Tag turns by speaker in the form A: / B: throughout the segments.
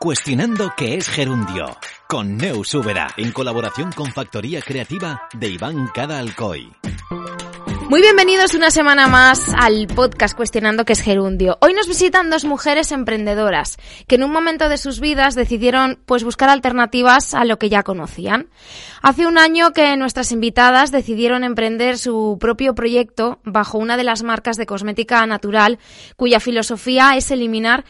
A: Cuestionando qué es gerundio, con Neus Ubera, en colaboración con Factoría Creativa de Iván Cada Alcoy.
B: Muy bienvenidos una semana más al podcast Cuestionando qué es gerundio. Hoy nos visitan dos mujeres emprendedoras que en un momento de sus vidas decidieron pues buscar alternativas a lo que ya conocían. Hace un año que nuestras invitadas decidieron emprender su propio proyecto bajo una de las marcas de cosmética natural cuya filosofía es eliminar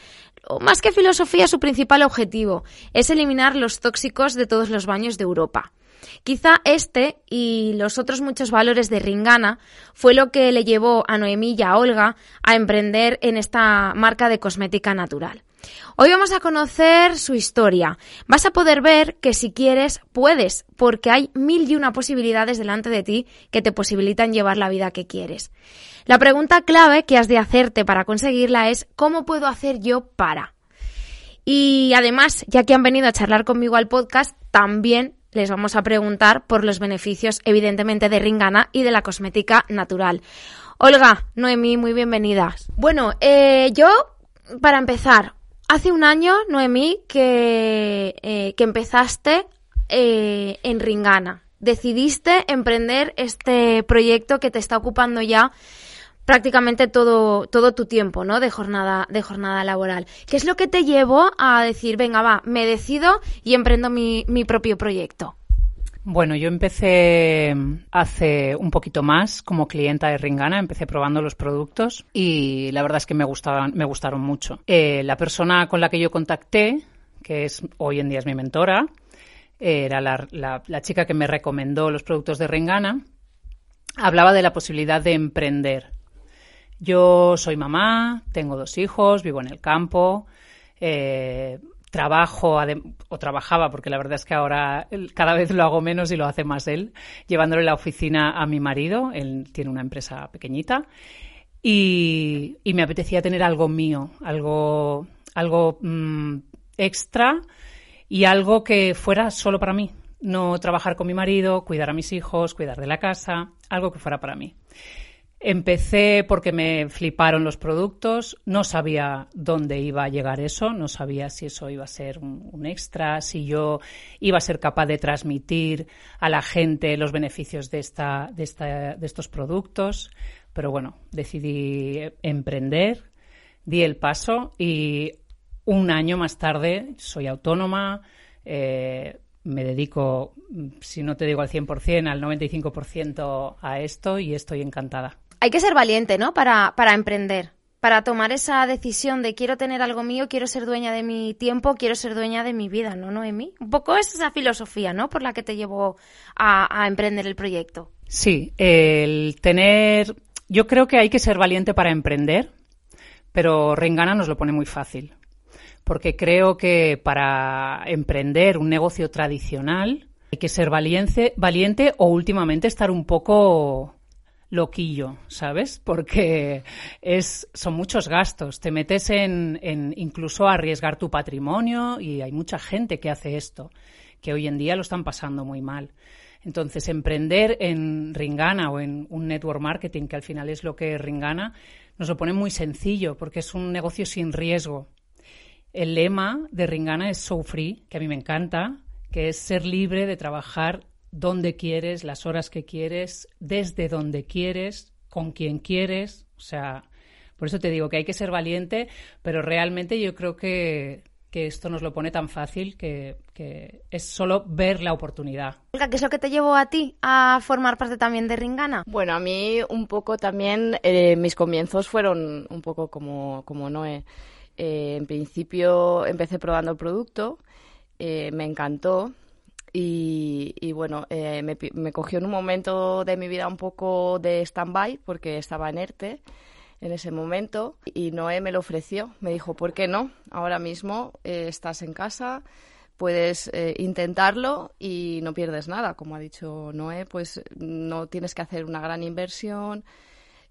B: más que filosofía, su principal objetivo es eliminar los tóxicos de todos los baños de Europa. Quizá este y los otros muchos valores de Ringana fue lo que le llevó a Noemí y a Olga a emprender en esta marca de cosmética natural. Hoy vamos a conocer su historia. Vas a poder ver que si quieres, puedes, porque hay mil y una posibilidades delante de ti que te posibilitan llevar la vida que quieres. La pregunta clave que has de hacerte para conseguirla es ¿cómo puedo hacer yo para? Y además, ya que han venido a charlar conmigo al podcast, también les vamos a preguntar por los beneficios, evidentemente, de Ringana y de la cosmética natural. Olga, Noemí, muy bienvenidas. Bueno, eh, yo, para empezar, hace un año, Noemí, que, eh, empezaste eh, en Ringana. Decidiste emprender este proyecto que te está ocupando ya prácticamente todo, todo tu tiempo, ¿no? De jornada, de jornada laboral. ¿Qué es lo que te llevó a decir, venga, va, me decido y emprendo mi, mi propio proyecto?
C: Bueno, yo empecé hace un poquito más como clienta de Ringana, empecé probando los productos y la verdad es que me gustaban, me gustaron mucho. Eh, la persona con la que yo contacté, que es hoy en día es mi mentora, era la, la, la chica que me recomendó los productos de Ringana, hablaba de la posibilidad de emprender yo soy mamá, tengo dos hijos, vivo en el campo, eh, trabajo o trabajaba, porque la verdad es que ahora cada vez lo hago menos y lo hace más él, llevándole la oficina a mi marido. Él tiene una empresa pequeñita. Y, me apetecía tener algo mío, algo, algo mm, extra y algo que fuera solo para mí. No trabajar con mi marido, cuidar a mis hijos, cuidar de la casa, algo que fuera para mí. Empecé porque me fliparon los productos, no sabía dónde iba a llegar eso, no sabía si eso iba a ser un, extra, si yo iba a ser capaz de transmitir a la gente los beneficios de, esta, de, esta, de estos productos, pero bueno, decidí emprender, di el paso y un año más tarde soy autónoma, eh, me dedico, si no te digo al 100%, al 95% a esto y estoy encantada
B: hay que ser valiente, ¿no? Para, para emprender, para tomar esa decisión de quiero tener algo mío, quiero ser dueña de mi tiempo, quiero ser dueña de mi vida, ¿no, Noemí? Un poco es esa filosofía, ¿no? Por la que te llevó a, a emprender el proyecto.
C: Sí, el tener... Yo creo que hay que ser valiente para emprender, pero Rengana nos lo pone muy fácil. Porque creo que para emprender un negocio tradicional hay que ser valiente, valiente o últimamente estar un poco loquillo, ¿sabes? Porque es, son muchos gastos. Te metes en, en incluso arriesgar tu patrimonio y hay mucha gente que hace esto, que hoy en día lo están pasando muy mal. Entonces, emprender en Ringana o en un network marketing, que al final es lo que es Ringana, nos lo pone muy sencillo porque es un negocio sin riesgo. El lema de Ringana es So Free, que a mí me encanta, que es ser libre de trabajar donde quieres, las horas que quieres, desde donde quieres, con quien quieres. O sea, por eso te digo que hay que ser valiente, pero realmente yo creo que, que esto nos lo pone tan fácil que, que, es solo ver la oportunidad.
B: ¿qué es lo que te llevó a ti a formar parte también de Ringana?
D: Bueno, a mí un poco también, eh, mis comienzos fueron un poco como, como Noé. Eh, en principio empecé probando el producto, eh, me encantó, y, bueno, eh, me, cogió en un momento de mi vida un poco de stand-by porque estaba en ERTE en ese momento y Noé me lo ofreció. Me dijo, ¿por qué no? Ahora mismo eh, estás en casa, puedes eh, intentarlo y no pierdes nada. Como ha dicho Noé, pues no tienes que hacer una gran inversión.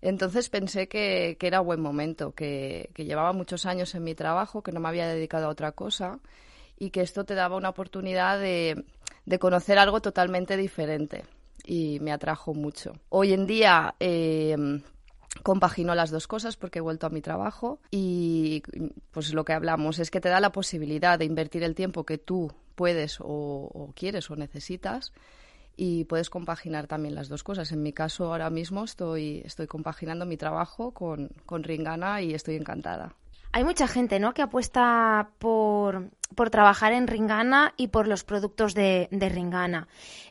D: Entonces pensé que, que era buen momento, que, que llevaba muchos años en mi trabajo, que no me había dedicado a otra cosa y que esto te daba una oportunidad de, de conocer algo totalmente diferente y me atrajo mucho. Hoy en día eh, compagino las dos cosas porque he vuelto a mi trabajo y pues lo que hablamos es que te da la posibilidad de invertir el tiempo que tú puedes o, quieres o necesitas y puedes compaginar también las dos cosas. En mi caso ahora mismo estoy, estoy compaginando mi trabajo con, con Ringana y estoy encantada.
B: Hay mucha gente, ¿no?, que apuesta por, por trabajar en Ringana y por los productos de, de Ringana.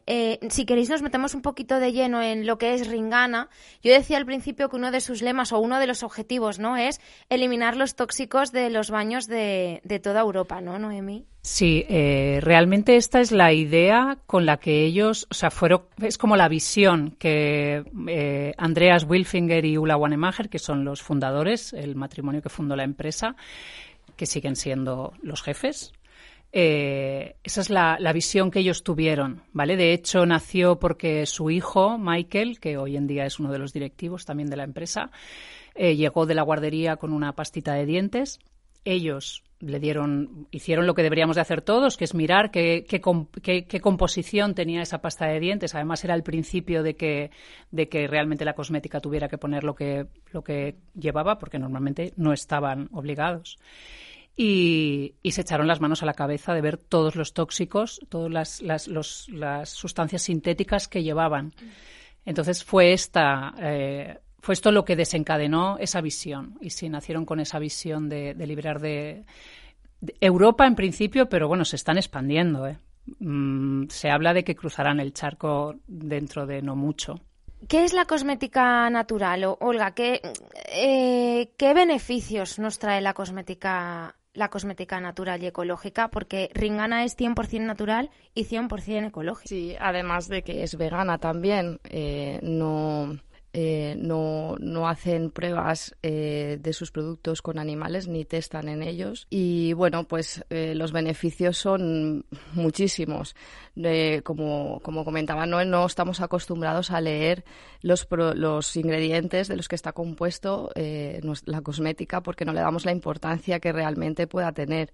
B: Eh, si queréis nos metemos un poquito de lleno en lo que es Ringana. Yo decía al principio que uno de sus lemas o uno de los objetivos, ¿no?, es eliminar los tóxicos de los baños de, de toda Europa, ¿no, Noemi?
C: Sí, eh, realmente esta es la idea con la que ellos, o sea, fueron, es como la visión que eh, Andreas Wilfinger y Ulla Wanemacher, que son los fundadores, el matrimonio que fundó la empresa, que siguen siendo los jefes. Eh, esa es la, visión que ellos tuvieron, ¿vale? De hecho, nació porque su hijo, Michael, que hoy en día es uno de los directivos también de la empresa, llegó de la guardería con una pastita de dientes. Ellos le dieron, hicieron lo que deberíamos de hacer todos, que es mirar qué, qué, composición tenía esa pasta de dientes. Además, era el principio de que, de que realmente la cosmética tuviera que poner lo que, lo que llevaba, porque normalmente no estaban obligados. Y, se echaron las manos a la cabeza de ver todos los tóxicos, todas las, las, las sustancias sintéticas que llevaban. Entonces fue esta eh, fue esto lo que desencadenó esa visión. Y sí, nacieron con esa visión de, liberar de, Europa en principio, pero bueno, se están expandiendo. ¿eh? Mm, se habla de que cruzarán el charco dentro de no mucho.
B: ¿Qué es la cosmética natural, Olga? ¿Qué, eh, ¿Qué beneficios nos trae la cosmética la cosmética natural y ecológica, porque Ringana es 100% natural y 100% ecológica.
D: Sí, además de que es vegana también, eh, no, eh, no, no, hacen pruebas eh, de sus productos con animales ni testan en ellos. Y bueno, pues eh, los beneficios son muchísimos. como, como comentaba Noel, no estamos acostumbrados a leer los, los ingredientes de los que está compuesto la cosmética porque no le damos la importancia que realmente pueda tener.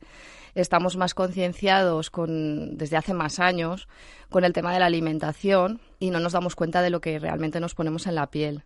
D: Estamos más concienciados con, desde hace más años con el tema de la alimentación y no nos damos cuenta de lo que realmente nos ponemos en la piel.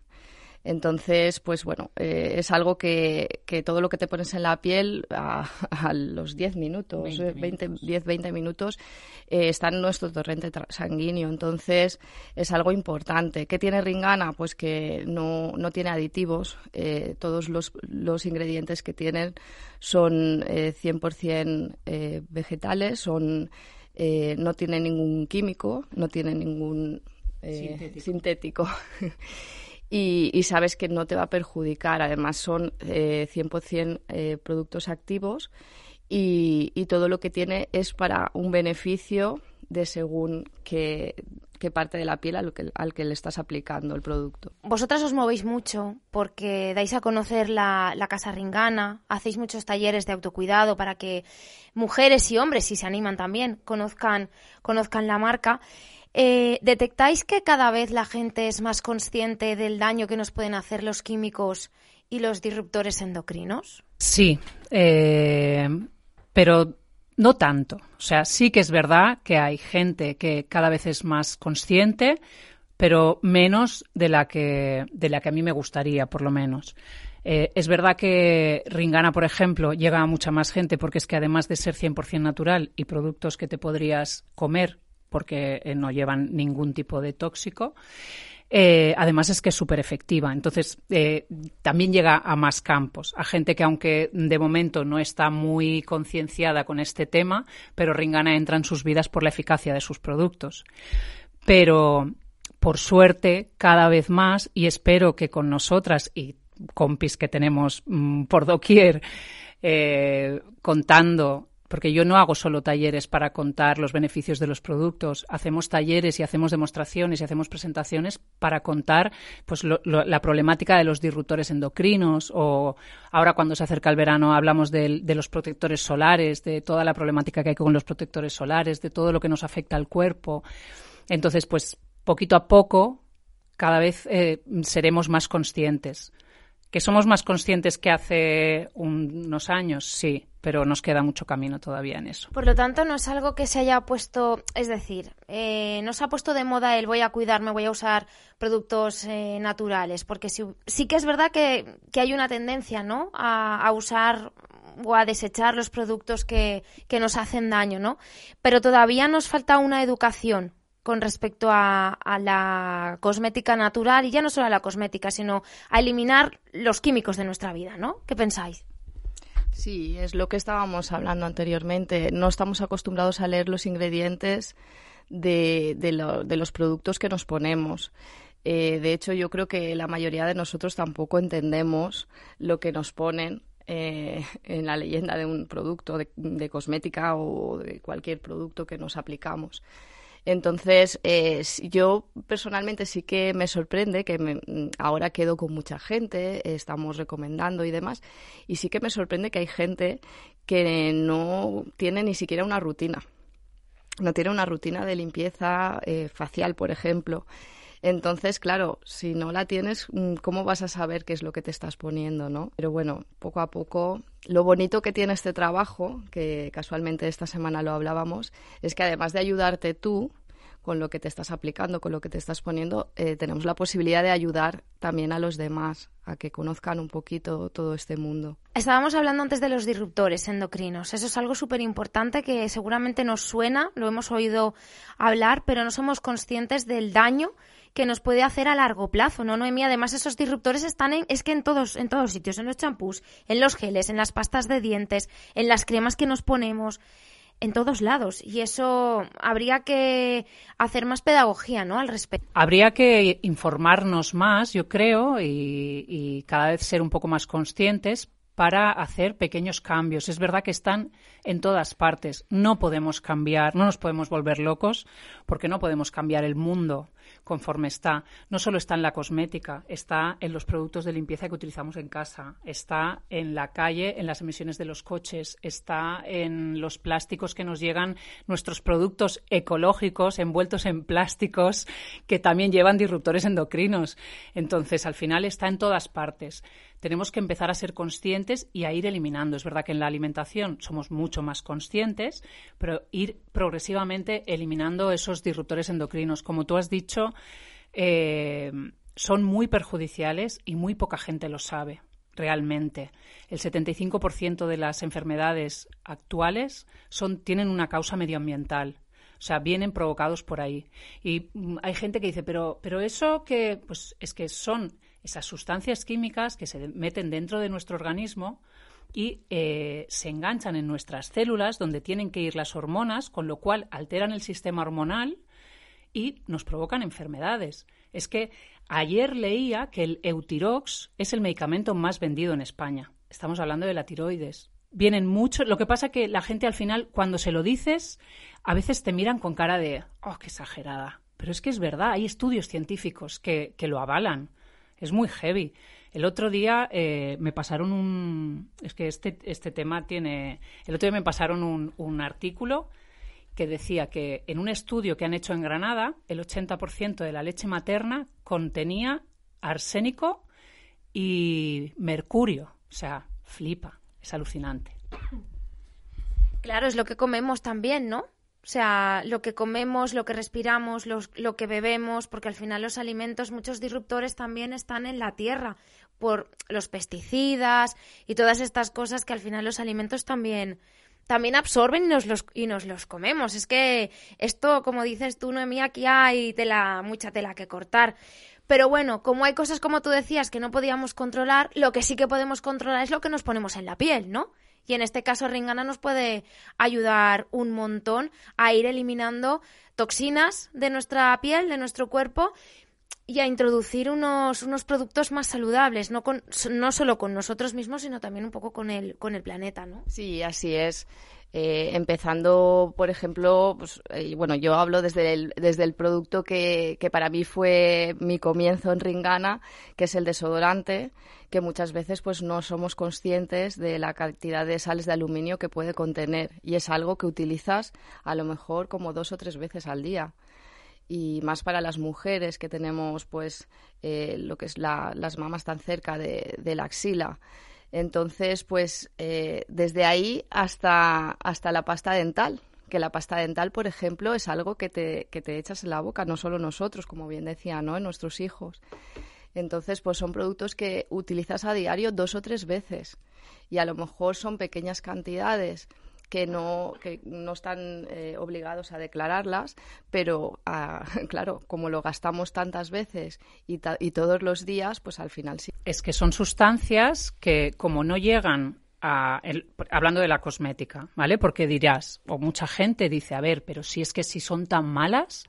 D: Entonces, pues bueno, eh, es algo que, que, todo lo que te pones en la piel a, los 10 minutos, 20 10, 20 minutos, eh, está en nuestro torrente sanguíneo. Entonces, es algo importante. ¿Qué tiene Ringana? Pues que no, no tiene aditivos. Eh, todos los, los, ingredientes que tienen son 100% vegetales, son eh, no tiene ningún químico, no tiene ningún eh, sintético. y, sabes que no te va a perjudicar. Además, son eh, 100% eh, productos activos y, y, todo lo que tiene es para un beneficio de según qué, parte de la piel al que, al que, le estás aplicando el producto.
B: Vosotras os movéis mucho porque dais a conocer la, Casa Ringana, hacéis muchos talleres de autocuidado para que mujeres y hombres, si se animan también, conozcan, conozcan la marca. Eh, ¿Detectáis que cada vez la gente es más consciente del daño que nos pueden hacer los químicos y los disruptores endocrinos?
C: Sí, eh, pero no tanto. O sea, sí que es verdad que hay gente que cada vez es más consciente, pero menos de la que, de la que a mí me gustaría, por lo menos. Eh, es verdad que Ringana, por ejemplo, llega a mucha más gente porque es que además de ser 100% natural y productos que te podrías comer porque eh, no llevan ningún tipo de tóxico, eh, además es que es súper efectiva. Entonces, eh, también llega a más campos, a gente que aunque de momento no está muy concienciada con este tema, pero Ringana entra en sus vidas por la eficacia de sus productos. Pero, por suerte, cada vez más, y espero que con nosotras y compis que tenemos mm, por doquier, contando porque yo no hago solo talleres para contar los beneficios de los productos, hacemos talleres y hacemos demostraciones y hacemos presentaciones para contar pues la problemática de los disruptores endocrinos o ahora cuando se acerca el verano hablamos de, los protectores solares, de toda la problemática que hay con los protectores solares, de todo lo que nos afecta al cuerpo. Entonces, pues poquito a poco cada vez eh, seremos más conscientes. ¿Que somos más conscientes que hace unos años? Sí, pero nos queda mucho camino todavía en eso.
B: Por lo tanto, no es algo que se haya puesto, es decir, eh, no se ha puesto de moda el voy a cuidarme, voy a usar productos eh, naturales, porque sí, sí, que es verdad que, que hay una tendencia, ¿no? A, a, usar o a desechar los productos que, que nos hacen daño, ¿no? Pero todavía nos falta una educación con respecto a, la cosmética natural y ya no solo a la cosmética, sino a eliminar los químicos de nuestra vida, ¿no? ¿Qué pensáis?
D: Sí, es lo que estábamos hablando anteriormente. No estamos acostumbrados a leer los ingredientes de, de, lo, de los productos que nos ponemos. Eh, de hecho, yo creo que la mayoría de nosotros tampoco entendemos lo que nos ponen eh, en la leyenda de un producto de, cosmética o de cualquier producto que nos aplicamos. Entonces, eh, yo personalmente sí que me sorprende que me, ahora quedo con mucha gente, estamos recomendando y demás, y sí que me sorprende que hay gente que no tiene ni siquiera una rutina. No tiene una rutina de limpieza eh, facial, por ejemplo. Entonces, claro, si no la tienes, ¿cómo vas a saber qué es lo que te estás poniendo, no? Pero bueno, poco a poco, lo bonito que tiene este trabajo, que casualmente esta semana lo hablábamos, es que además de ayudarte tú, con lo que te estás aplicando, con lo que te estás poniendo, eh, tenemos la posibilidad de ayudar también a los demás a que conozcan un poquito todo este mundo.
B: Estábamos hablando antes de los disruptores endocrinos. Eso es algo súper importante que seguramente nos suena, lo hemos oído hablar, pero no somos conscientes del daño que nos puede hacer a largo plazo, ¿no, Noemí? Además, esos disruptores están en, es que en todos, en todos sitios, en los champús, en los geles, en las pastas de dientes, en las cremas que nos ponemos en todos lados y eso habría que hacer más pedagogía ¿no? al respecto.
C: Habría que informarnos más, yo creo, y, y cada vez ser un poco más conscientes para hacer pequeños cambios. Es verdad que están en todas partes. No podemos cambiar, no nos podemos volver locos porque no podemos cambiar el mundo conforme está. No solo está en la cosmética, está en los productos de limpieza que utilizamos en casa, está en la calle, en las emisiones de los coches, está en los plásticos que nos llegan, nuestros productos ecológicos envueltos en plásticos que también llevan disruptores endocrinos. Entonces, al final está en todas partes tenemos que empezar a ser conscientes y a ir eliminando. Es verdad que en la alimentación somos mucho más conscientes, pero ir progresivamente eliminando esos disruptores endocrinos. Como tú has dicho, eh, son muy perjudiciales y muy poca gente lo sabe realmente. El 75% de las enfermedades actuales son, tienen una causa medioambiental. O sea, vienen provocados por ahí. Y mm, hay gente que dice, pero, pero eso que, pues es que son esas sustancias químicas que se meten dentro de nuestro organismo y eh, se enganchan en nuestras células donde tienen que ir las hormonas, con lo cual alteran el sistema hormonal y nos provocan enfermedades. Es que ayer leía que el Eutirox es el medicamento más vendido en España. Estamos hablando de la tiroides. Vienen mucho. Lo que pasa que la gente al final, cuando se lo dices, a veces te miran con cara de, oh, qué exagerada. Pero es que es verdad, hay estudios científicos que, que lo avalan es muy heavy. El otro día eh, me pasaron un... Es que este, este tema tiene... El otro día me pasaron un, un artículo que decía que en un estudio que han hecho en Granada, el 80% de la leche materna contenía arsénico y mercurio. O sea, flipa, es alucinante.
B: Claro, es lo que comemos también, ¿no? O sea, lo que comemos, lo que respiramos, lo que bebemos, porque al final los alimentos, muchos disruptores también están en la tierra por los pesticidas y todas estas cosas que al final los alimentos también también absorben y nos los, y nos los comemos. Es que esto, como dices tú, Noemí, aquí hay tela, mucha tela que cortar. Pero bueno, como hay cosas como tú decías que no podíamos controlar, lo que sí que podemos controlar es lo que nos ponemos en la piel, ¿no? Y en este caso Ringana nos puede ayudar un montón a ir eliminando toxinas de nuestra piel, de nuestro cuerpo y a introducir unos, unos productos más saludables, no, con, no solo con nosotros mismos, sino también un poco con el, con el planeta, ¿no?
D: Sí, así es. Eh, empezando, por ejemplo, pues, eh, bueno, yo hablo desde el, desde el producto que, que, para mí fue mi comienzo en Ringana, que es el desodorante, que muchas veces pues no somos conscientes de la cantidad de sales de aluminio que puede contener y es algo que utilizas a lo mejor como dos o tres veces al día. y más para las mujeres que tenemos pues eh, lo que es las mamas tan cerca de, la axila. Entonces, pues eh, desde ahí hasta, hasta la pasta dental, que la pasta dental, por ejemplo, es algo que te, que te echas en la boca, no solo nosotros, como bien decía, ¿no? En nuestros hijos. Entonces, pues son productos que utilizas a diario dos o tres veces y a lo mejor son pequeñas cantidades que no, que no están eh, obligados a declararlas, pero ah, claro, como lo gastamos tantas veces y, y todos los días, pues al final sí.
C: Es que son sustancias que como no llegan a hablando de la cosmética, ¿vale? Porque dirás, o mucha gente dice, a ver, pero si es que si son tan malas,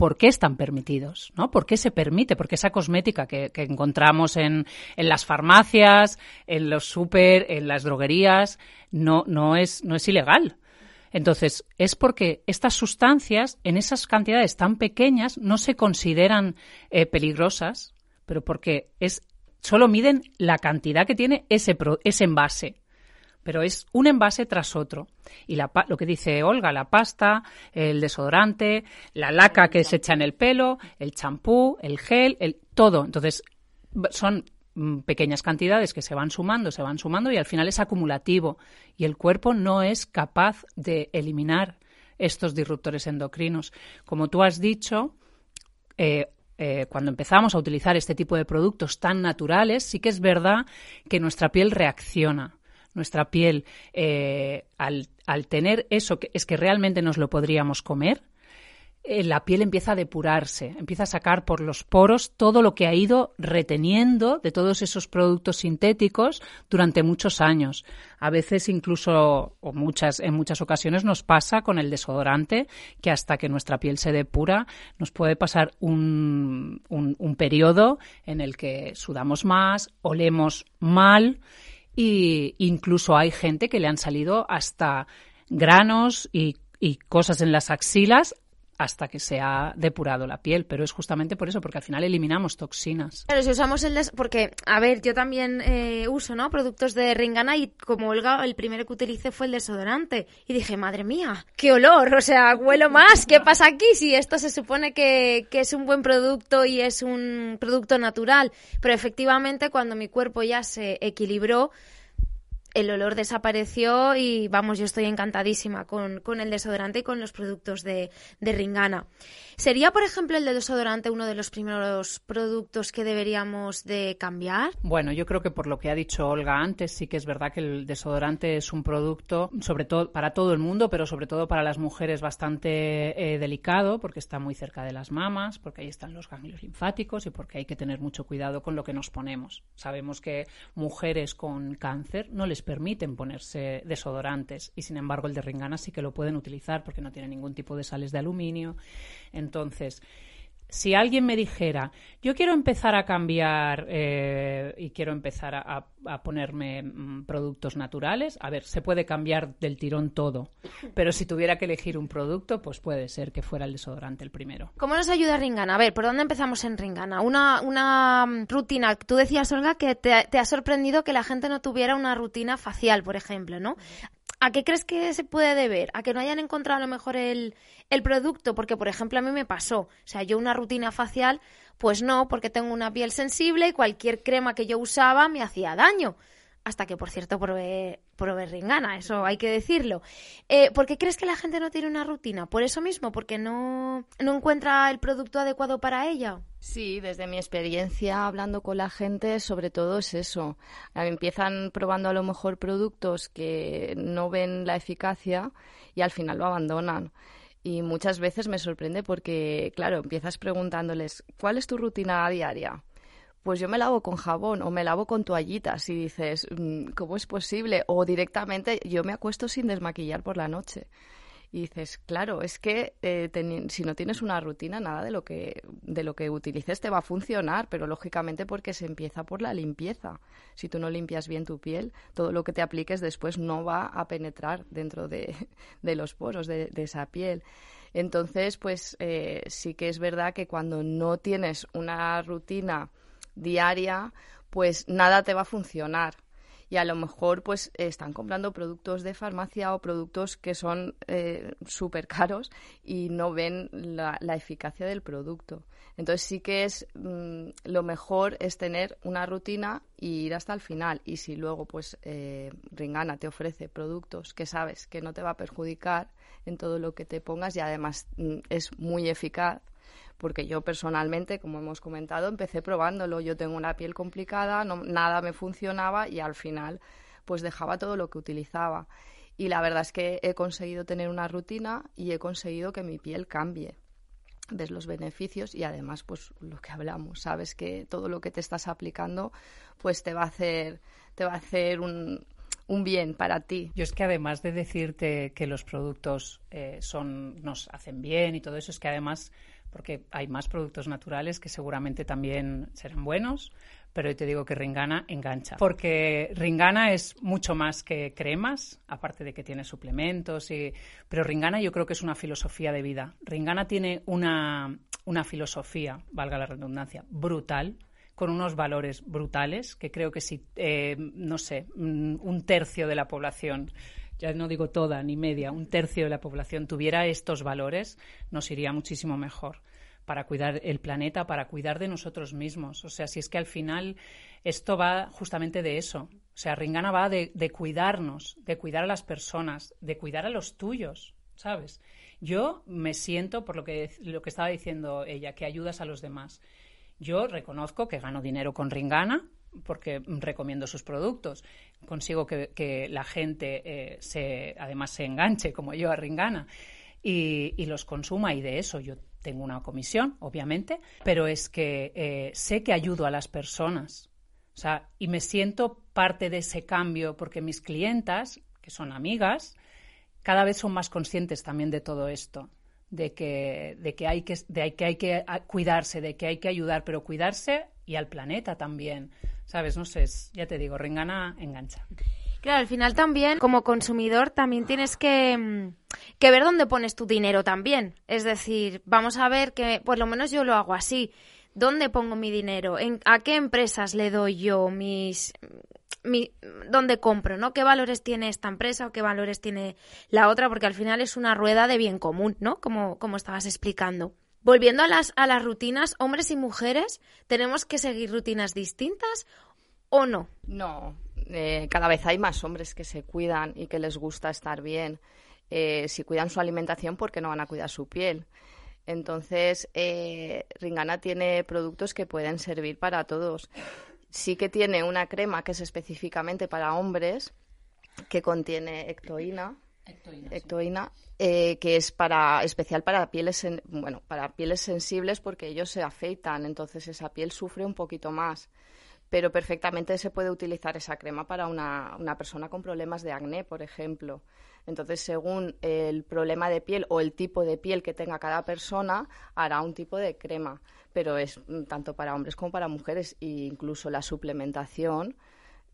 C: por qué están permitidos, ¿no? ¿Por qué se permite? Porque esa cosmética que, encontramos en, las farmacias, en los súper, en las droguerías, no, no, es, no es ilegal. Entonces, es porque estas sustancias, en esas cantidades tan pequeñas, no se consideran eh, peligrosas, pero porque es, solo miden la cantidad que tiene ese, ese envase pero es un envase tras otro. Y la, lo que dice Olga, la pasta, el desodorante, la laca que se echa en el pelo, el champú, el gel, el, todo. Entonces, son mm, pequeñas cantidades que se van sumando, se van sumando y al final es acumulativo. Y el cuerpo no es capaz de eliminar estos disruptores endocrinos. Como tú has dicho, eh, eh, cuando empezamos a utilizar este tipo de productos tan naturales, sí que es verdad que nuestra piel reacciona nuestra piel, eh, al, tener eso, que es que realmente nos lo podríamos comer, eh, la piel empieza a depurarse, empieza a sacar por los poros todo lo que ha ido reteniendo de todos esos productos sintéticos durante muchos años. A veces incluso, o muchas, en muchas ocasiones nos pasa con el desodorante, que hasta que nuestra piel se depura, nos puede pasar un, un, un periodo en el que sudamos más, olemos mal y incluso hay gente que le han salido hasta granos y, cosas en las axilas hasta que se ha depurado la piel, pero es justamente por eso, porque al final eliminamos toxinas.
B: Pero si usamos el... Porque, a ver, yo también eh, uso, ¿no? Productos de Ringana y como Olga, el primero que utilicé fue el desodorante. Y dije, madre mía, qué olor, o sea, huelo más, ¿qué pasa aquí? Si esto se supone que es un buen producto y es un producto natural. Pero efectivamente, cuando mi cuerpo ya se equilibró, el olor desapareció y vamos, yo estoy encantadísima con, con el desodorante y con los productos de, Ringana. ¿Sería, por ejemplo, el desodorante uno de los primeros productos que deberíamos de cambiar?
C: Bueno, yo creo que por lo que ha dicho Olga antes, sí que es verdad que el desodorante es un producto, sobre todo para todo el mundo, pero sobre todo para las mujeres bastante eh, delicado, porque está muy cerca de las mamas, porque ahí están los ganglios linfáticos y porque hay que tener mucho cuidado con lo que nos ponemos. Sabemos que mujeres con cáncer no les permiten ponerse desodorantes y sin embargo el de Ringana sí que lo pueden utilizar porque no tiene ningún tipo de sales de aluminio. Entonces, si alguien me dijera, yo quiero empezar a cambiar eh, y quiero empezar a, ponerme mm, productos naturales, a ver, se puede cambiar del tirón todo, pero si tuviera que elegir un producto, pues puede ser que fuera el desodorante el primero.
B: ¿Cómo nos ayuda Ringana? A ver, ¿por dónde empezamos en Ringana? Una, mm, rutina, tú decías, Olga, que te, te ha sorprendido que la gente no tuviera una rutina facial, por ejemplo, ¿no? ¿A qué crees que se puede deber? ¿A que no hayan encontrado a lo mejor el, el producto? Porque, por ejemplo, a mí me pasó. O sea, yo una rutina facial, pues no, porque tengo una piel sensible y cualquier crema que yo usaba me hacía daño hasta que, por cierto, probé, probé Ringana, eso hay que decirlo. Eh, ¿Por qué crees que la gente no tiene una rutina? ¿Por eso mismo? ¿Porque no, no encuentra el producto adecuado para ella?
D: Sí, desde mi experiencia hablando con la gente, sobre todo es eso. Empiezan probando a lo mejor productos que no ven la eficacia y al final lo abandonan. Y muchas veces me sorprende porque, claro, empiezas preguntándoles, ¿cuál es tu rutina diaria? Pues yo me lavo con jabón o me lavo con toallitas y dices, mm, ¿cómo es posible? O directamente yo me acuesto sin desmaquillar por la noche. Y dices, claro, es que eh, si no tienes una rutina, nada de lo, que, de lo que utilices te va a funcionar, pero lógicamente porque se empieza por la limpieza. Si tú no limpias bien tu piel, todo lo que te apliques después no va a penetrar dentro de, los poros de, esa piel. Entonces, pues eh, sí que es verdad que cuando no tienes una rutina diaria, pues nada te va a funcionar. y a lo mejor pues están comprando productos de farmacia o productos que son eh, súper caros y no ven la, eficacia del producto. Entonces sí que es mm, lo mejor es tener una rutina y ir hasta el final. Y si luego pues eh, Ringana te ofrece productos que sabes que no te va a perjudicar en todo lo que te pongas y además mm, es muy eficaz, porque yo personalmente, como hemos comentado, empecé probándolo. Yo tengo una piel complicada, no, nada me funcionaba y al final pues dejaba todo lo que utilizaba. Y la verdad es que he conseguido tener una rutina y he conseguido que mi piel cambie. Ves los beneficios y además pues lo que hablamos, sabes que todo lo que te estás aplicando pues te va a hacer te va a hacer un, un bien para ti.
C: Yo es que además de decirte que los productos eh, son nos hacen bien y todo eso, es que además porque hay más productos naturales que seguramente también serán buenos, pero te digo que Ringana engancha. Porque Ringana es mucho más que cremas, aparte de que tiene suplementos, y... pero Ringana yo creo que es una filosofía de vida. Ringana tiene una, una filosofía, valga la redundancia, brutal, con unos valores brutales, que creo que si, eh, no sé, un tercio de la población ya no digo toda ni media, un tercio de la población tuviera estos valores, nos iría muchísimo mejor para cuidar el planeta, para cuidar de nosotros mismos. O sea, si es que al final esto va justamente de eso. O sea, Ringana va de, cuidarnos, de cuidar a las personas, de cuidar a los tuyos, ¿sabes? Yo me siento, por lo que, lo que estaba diciendo ella, que ayudas a los demás. Yo reconozco que gano dinero con Ringana, porque recomiendo sus productos. Consigo que, la gente eh, se, además se enganche, como yo, a Ringana y, los consuma. Y de eso yo tengo una comisión, obviamente, pero es que eh, sé que ayudo a las personas. O sea, y me siento parte de ese cambio porque mis clientas, que son amigas, cada vez son más conscientes también de todo esto de que, de que, hay, que, de que hay que cuidarse, de que hay que ayudar, pero cuidarse y al planeta también. ¿Sabes? No sé, ya te digo, Rengana engancha.
B: Claro, al final también, como consumidor, también tienes que, mm, que, ver dónde pones tu dinero también. Es decir, vamos a ver que, por lo menos yo lo hago así. ¿Dónde pongo mi dinero? ¿En, ¿A qué empresas le doy yo mis, mi, dónde compro, ¿no? ¿Qué valores tiene esta empresa o qué valores tiene la otra? Porque al final es una rueda de bien común, ¿no? Como, como estabas explicando. Volviendo a las, a las rutinas, hombres y mujeres, ¿tenemos que seguir rutinas distintas o no?
D: No, eh, cada vez hay más hombres que se cuidan y que les gusta estar bien. Eh, si cuidan su alimentación, ¿por qué no van a cuidar su piel? Entonces, eh, Ringana tiene productos que pueden servir para todos. Sí que tiene una crema que es específicamente para hombres, que contiene ectoína, ectoína, eh, que es para especial para pieles bueno para pieles sensibles porque ellos se afeitan entonces esa piel sufre un poquito más. Pero perfectamente se puede utilizar esa crema para una, una persona con problemas de acné por ejemplo. Entonces según el problema de piel o el tipo de piel que tenga cada persona hará un tipo de crema. Pero es tanto para hombres como para mujeres. E incluso la suplementación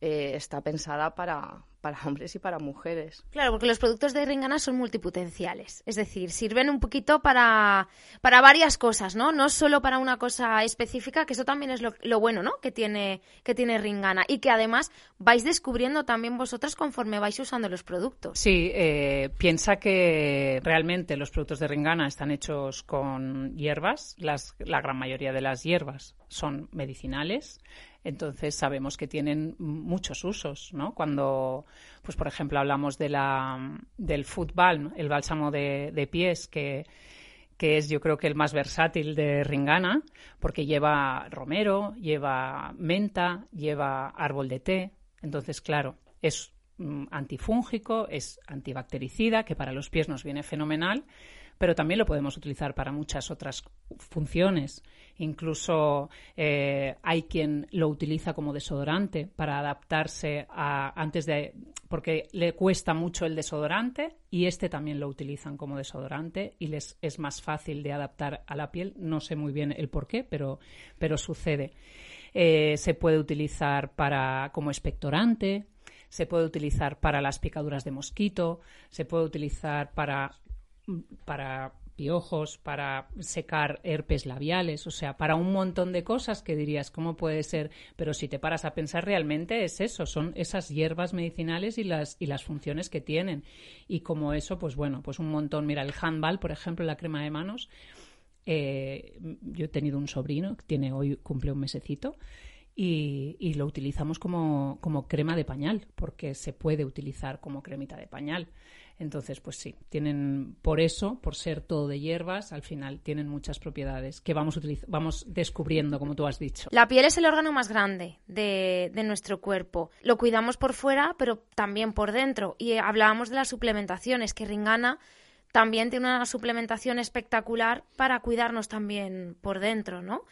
D: eh, está pensada para, para hombres y para mujeres.
B: Claro, porque los productos de Ringana son multipotenciales, es decir, sirven un poquito para, para varias cosas, ¿no? No solo para una cosa específica, que eso también es lo, lo bueno, ¿no? Que tiene, que tiene Ringana y que además vais descubriendo también vosotras conforme vais usando los productos.
C: Sí, eh, piensa que realmente los productos de Ringana están hechos con hierbas, las, la gran mayoría de las hierbas son medicinales. Entonces sabemos que tienen muchos usos, ¿no? Cuando, pues por ejemplo, hablamos de la, del fútbol, el bálsamo de, pies, que, que es yo creo que el más versátil de Ringana, porque lleva romero, lleva menta, lleva árbol de té. Entonces, claro, es mm, antifúngico, es antibactericida, que para los pies nos viene fenomenal, pero también lo podemos utilizar para muchas otras funciones. Incluso eh, hay quien lo utiliza como desodorante para adaptarse a antes de porque le cuesta mucho el desodorante y este también lo utilizan como desodorante y les es más fácil de adaptar a la piel. No sé muy bien el por qué, pero, pero sucede. Eh, se puede utilizar para como expectorante, se puede utilizar para las picaduras de mosquito, se puede utilizar para para piojos, para secar herpes labiales, o sea, para un montón de cosas que dirías, ¿cómo puede ser? Pero si te paras a pensar realmente es eso, son esas hierbas medicinales y las, y las funciones que tienen. Y como eso, pues bueno, pues un montón. Mira, el handball, por ejemplo, la crema de manos, eh, yo he tenido un sobrino que tiene hoy, cumple un mesecito, y, lo utilizamos como, como, crema de pañal, porque se puede utilizar como cremita de pañal. Entonces, pues sí, tienen, por eso, por ser todo de hierbas, al final tienen muchas propiedades que vamos, vamos descubriendo, como tú has dicho.
B: La piel es el órgano más grande de, de nuestro cuerpo. Lo cuidamos por fuera, pero también por dentro. Y hablábamos de las suplementaciones, que Ringana también tiene una suplementación espectacular para cuidarnos también por dentro, ¿no?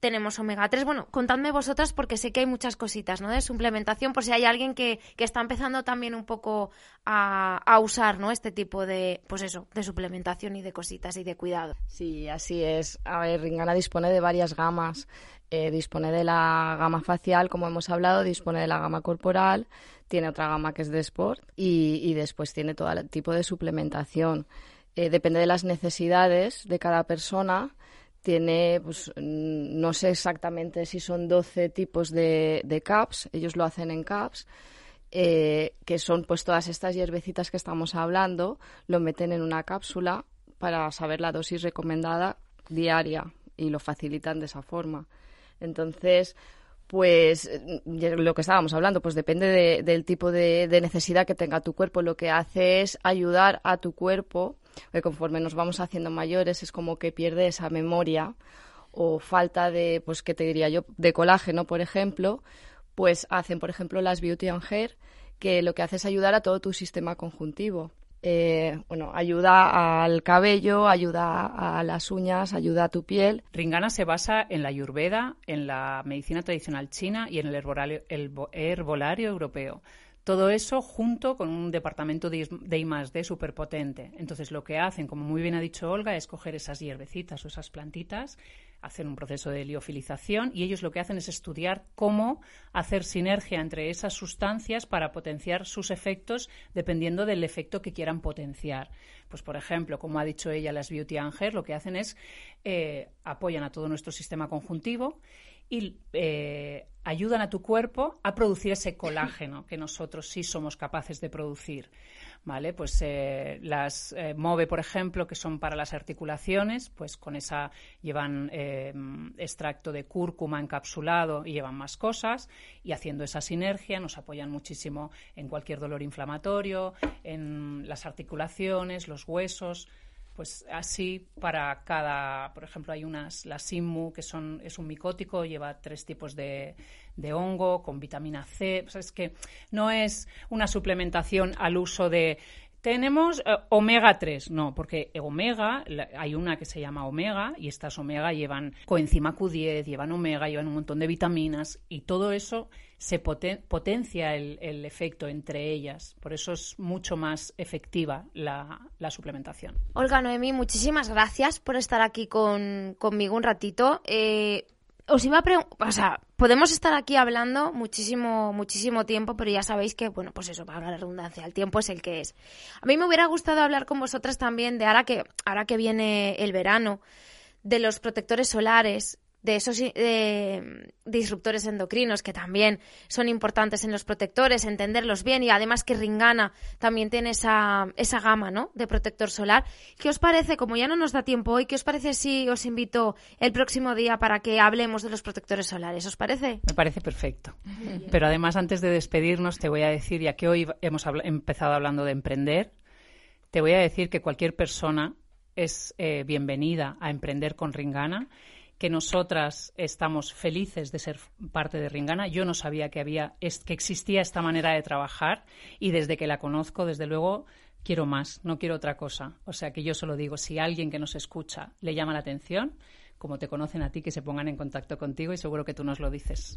B: Tenemos omega 3. Bueno, contadme vosotras porque sé que hay muchas cositas, ¿no? De suplementación, por si hay alguien que, que está empezando también un poco a, a, usar, ¿no? Este tipo de, pues eso, de suplementación y de cositas y de cuidado.
D: Sí, así es. A ver, Ringana dispone de varias gamas. Eh, dispone de la gama facial, como hemos hablado, dispone de la gama corporal, tiene otra gama que es de sport y, y después tiene todo el tipo de suplementación. Eh, depende de las necesidades de cada persona tiene, pues no sé exactamente si son 12 tipos de, de caps, ellos lo hacen en caps, eh, que son pues todas estas hierbecitas que estamos hablando, lo meten en una cápsula para saber la dosis recomendada diaria y lo facilitan de esa forma. Entonces, pues lo que estábamos hablando, pues depende del tipo de, de, necesidad que tenga tu cuerpo. Lo que hace es ayudar a tu cuerpo que conforme nos vamos haciendo mayores es como que pierde esa memoria o falta de, pues, ¿qué te diría yo?, de colágeno, por ejemplo, pues hacen, por ejemplo, las Beauty and Hair, que lo que hace es ayudar a todo tu sistema conjuntivo. Eh, bueno, ayuda al cabello, ayuda a las uñas, ayuda a tu piel.
C: Ringana se basa en la ayurveda, en la medicina tradicional china y en el herbolario, el herbolario europeo. Todo eso junto con un departamento de, I +D superpotente. Entonces, lo que hacen, como muy bien ha dicho Olga, es coger esas hierbecitas o esas plantitas, hacer un proceso de liofilización y ellos lo que hacen es estudiar cómo hacer sinergia entre esas sustancias para potenciar sus efectos dependiendo del efecto que quieran potenciar. Pues, por ejemplo, como ha dicho ella, las Beauty Angel lo que hacen es eh, apoyan a todo nuestro sistema conjuntivo y eh, ayudan a tu cuerpo a producir ese colágeno que nosotros sí somos capaces de producir. ¿Vale? Pues eh, las eh, MOVE, por ejemplo, que son para las articulaciones, pues con esa llevan extracto de cúrcuma encapsulado y llevan más cosas y haciendo esa sinergia nos apoyan muchísimo en cualquier dolor inflamatorio, en las articulaciones, los huesos pues así para cada, por ejemplo, hay unas, la Simmu, que son, es un micótico, lleva tres tipos de, de hongo con vitamina C. Pues es que no es una suplementación al uso de tenemos eh, omega 3, no, porque omega, hay una que se llama omega y estas omega llevan coenzima Q10, llevan omega, llevan un montón de vitaminas y todo eso se potencia el, efecto entre ellas. Por eso es mucho más efectiva la, suplementación.
B: Olga Noemi, muchísimas gracias por estar aquí con, conmigo un ratito. Eh, os iba a preguntar, o sea, podemos estar aquí hablando muchísimo, muchísimo tiempo, pero ya sabéis que, bueno, pues eso, para la redundancia, el tiempo es el que es. A mí me hubiera gustado hablar con vosotras también de ahora que, ahora que viene el verano, de los protectores solares, de esos disruptores endocrinos que también son importantes en los protectores, entenderlos bien y además que Ringana también tiene esa, esa gama ¿no? de protector solar. ¿Qué os parece, como ya no nos da tiempo hoy, qué os parece si os invito el próximo día para que hablemos de los protectores solares? ¿Os parece?
C: Me parece perfecto. Pero además, antes de despedirnos, te voy a decir, ya que hoy hemos empezado hablando de emprender, te voy a decir que cualquier persona es eh, bienvenida a emprender con Ringana que nosotras estamos felices de ser parte de Ringana. Yo no sabía que había que existía esta manera de trabajar y desde que la conozco, desde luego, quiero más, no quiero otra cosa. O sea que yo solo digo, si alguien que nos escucha le llama la atención, como te conocen a ti, que se pongan en contacto contigo y seguro que tú nos lo dices.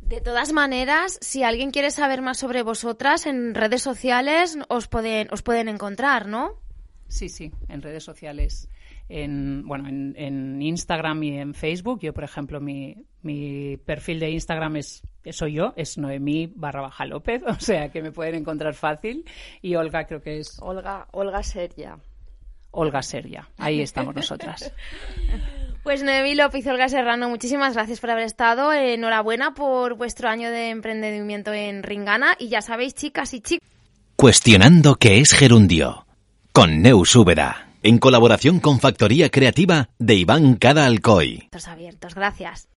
B: De todas maneras, si alguien quiere saber más sobre vosotras, en redes sociales os pueden, os pueden encontrar, ¿no?
C: Sí, sí, en redes sociales en, bueno, en, Instagram y en Facebook. Yo, por ejemplo, mi, mi perfil de Instagram es soy yo, es Noemí barra baja López, o sea que me pueden encontrar fácil. Y Olga creo que es...
D: Olga, Olga Seria.
C: Olga Seria. Ahí estamos nosotras.
B: Pues Noemí López Olga Serrano, muchísimas gracias por haber estado. Enhorabuena por vuestro año de emprendimiento en Ringana. Y ya sabéis, chicas y chicos.
A: Cuestionando qué es gerundio. Con Neus Úbeda. En colaboración con Factoría Creativa de Iván Cada Alcoy.
B: Abiertos, gracias.